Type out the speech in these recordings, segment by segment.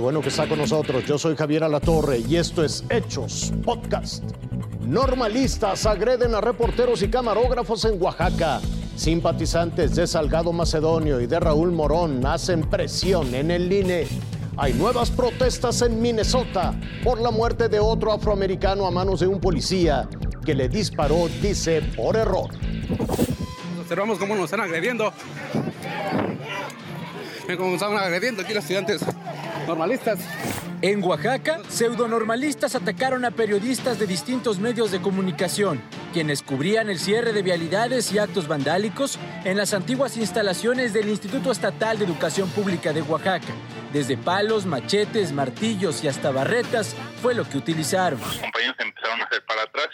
bueno que está con nosotros. Yo soy Javier Alatorre y esto es Hechos Podcast. Normalistas agreden a reporteros y camarógrafos en Oaxaca. Simpatizantes de Salgado Macedonio y de Raúl Morón hacen presión en el INE. Hay nuevas protestas en Minnesota por la muerte de otro afroamericano a manos de un policía que le disparó, dice, por error. Observamos cómo nos están agrediendo. Nos están agrediendo aquí los estudiantes normalistas. En Oaxaca, pseudonormalistas atacaron a periodistas de distintos medios de comunicación, quienes cubrían el cierre de vialidades y actos vandálicos en las antiguas instalaciones del Instituto Estatal de Educación Pública de Oaxaca. Desde palos, machetes, martillos y hasta barretas fue lo que utilizaron. Los compañeros empezaron a hacer para atrás.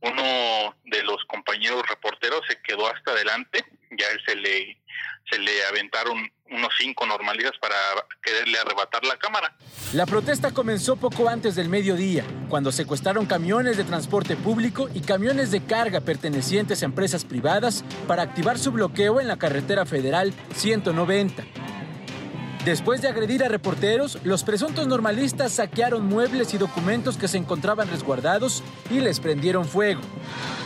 Uno de los compañeros reporteros se quedó hasta adelante. Ya él se le, se le aventaron unos cinco normalistas para quererle arrebatar la cámara. La protesta comenzó poco antes del mediodía, cuando secuestraron camiones de transporte público y camiones de carga pertenecientes a empresas privadas para activar su bloqueo en la carretera federal 190. Después de agredir a reporteros, los presuntos normalistas saquearon muebles y documentos que se encontraban resguardados y les prendieron fuego.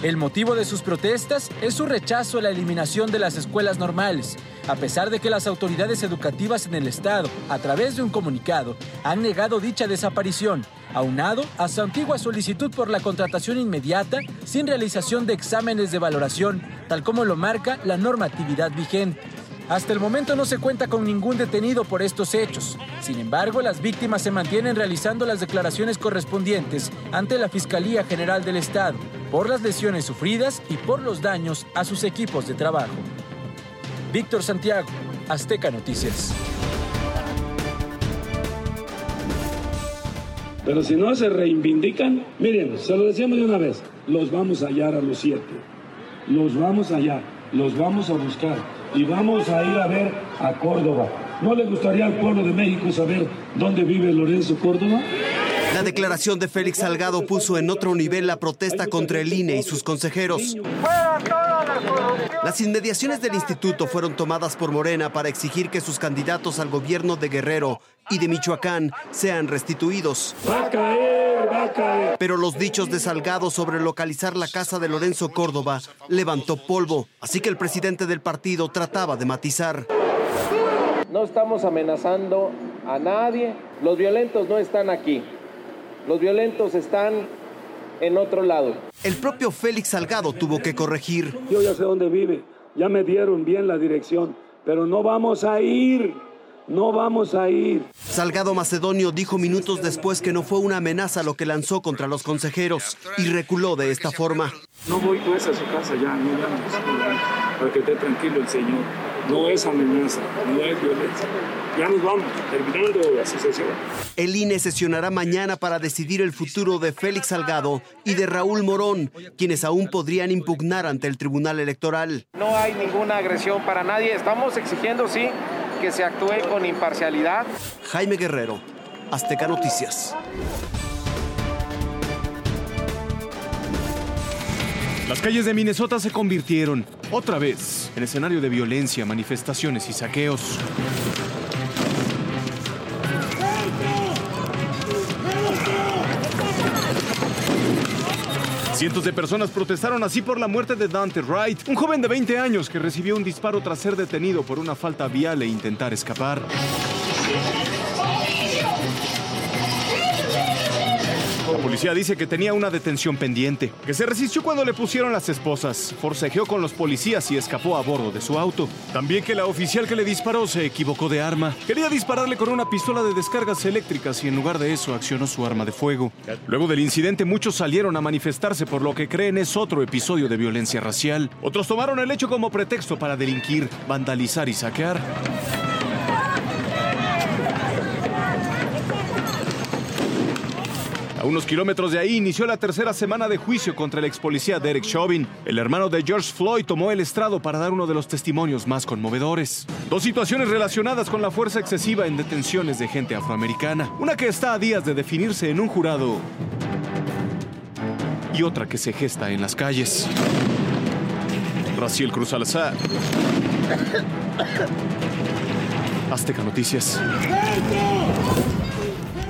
El motivo de sus protestas es su rechazo a la eliminación de las escuelas normales, a pesar de que las autoridades educativas en el estado, a través de un comunicado, han negado dicha desaparición, aunado a su antigua solicitud por la contratación inmediata sin realización de exámenes de valoración, tal como lo marca la normatividad vigente. Hasta el momento no se cuenta con ningún detenido por estos hechos. Sin embargo, las víctimas se mantienen realizando las declaraciones correspondientes ante la Fiscalía General del Estado por las lesiones sufridas y por los daños a sus equipos de trabajo. Víctor Santiago, Azteca Noticias. Pero si no se reivindican, miren, se lo decíamos de una vez, los vamos a hallar a los siete. Los vamos a hallar, los vamos a buscar y vamos a ir a ver a Córdoba. ¿No le gustaría al pueblo de México saber dónde vive Lorenzo Córdoba? La declaración de Félix Salgado puso en otro nivel la protesta contra el INE y sus consejeros. Las inmediaciones del instituto fueron tomadas por Morena para exigir que sus candidatos al gobierno de Guerrero y de Michoacán sean restituidos. Va a caer, va a caer. Pero los dichos de Salgado sobre localizar la casa de Lorenzo Córdoba levantó polvo, así que el presidente del partido trataba de matizar. No estamos amenazando a nadie. Los violentos no están aquí. Los violentos están en otro lado. El propio Félix Salgado tuvo que corregir. Yo ya sé dónde vive, ya me dieron bien la dirección, pero no vamos a ir, no vamos a ir. Salgado Macedonio dijo minutos después que no fue una amenaza lo que lanzó contra los consejeros y reculó de esta forma. No voy pues a su casa ya, no vamos, para que esté tranquilo el señor. No es amenaza, no es violencia. Ya nos vamos, terminando la asociación. El INE sesionará mañana para decidir el futuro de Félix Salgado y de Raúl Morón, quienes aún podrían impugnar ante el Tribunal Electoral. No hay ninguna agresión para nadie. Estamos exigiendo, sí, que se actúe con imparcialidad. Jaime Guerrero, Azteca Noticias. Las calles de Minnesota se convirtieron, otra vez, en escenario de violencia, manifestaciones y saqueos. Cientos de personas protestaron así por la muerte de Dante Wright, un joven de 20 años que recibió un disparo tras ser detenido por una falta vial e intentar escapar. La policía dice que tenía una detención pendiente, que se resistió cuando le pusieron las esposas, forcejeó con los policías y escapó a bordo de su auto. También que la oficial que le disparó se equivocó de arma. Quería dispararle con una pistola de descargas eléctricas y en lugar de eso accionó su arma de fuego. Luego del incidente muchos salieron a manifestarse por lo que creen es otro episodio de violencia racial. Otros tomaron el hecho como pretexto para delinquir, vandalizar y saquear. Unos kilómetros de ahí inició la tercera semana de juicio contra el ex policía Derek Chauvin. El hermano de George Floyd tomó el estrado para dar uno de los testimonios más conmovedores. Dos situaciones relacionadas con la fuerza excesiva en detenciones de gente afroamericana. Una que está a días de definirse en un jurado y otra que se gesta en las calles. Raciel Cruz Alzar. Azteca Noticias.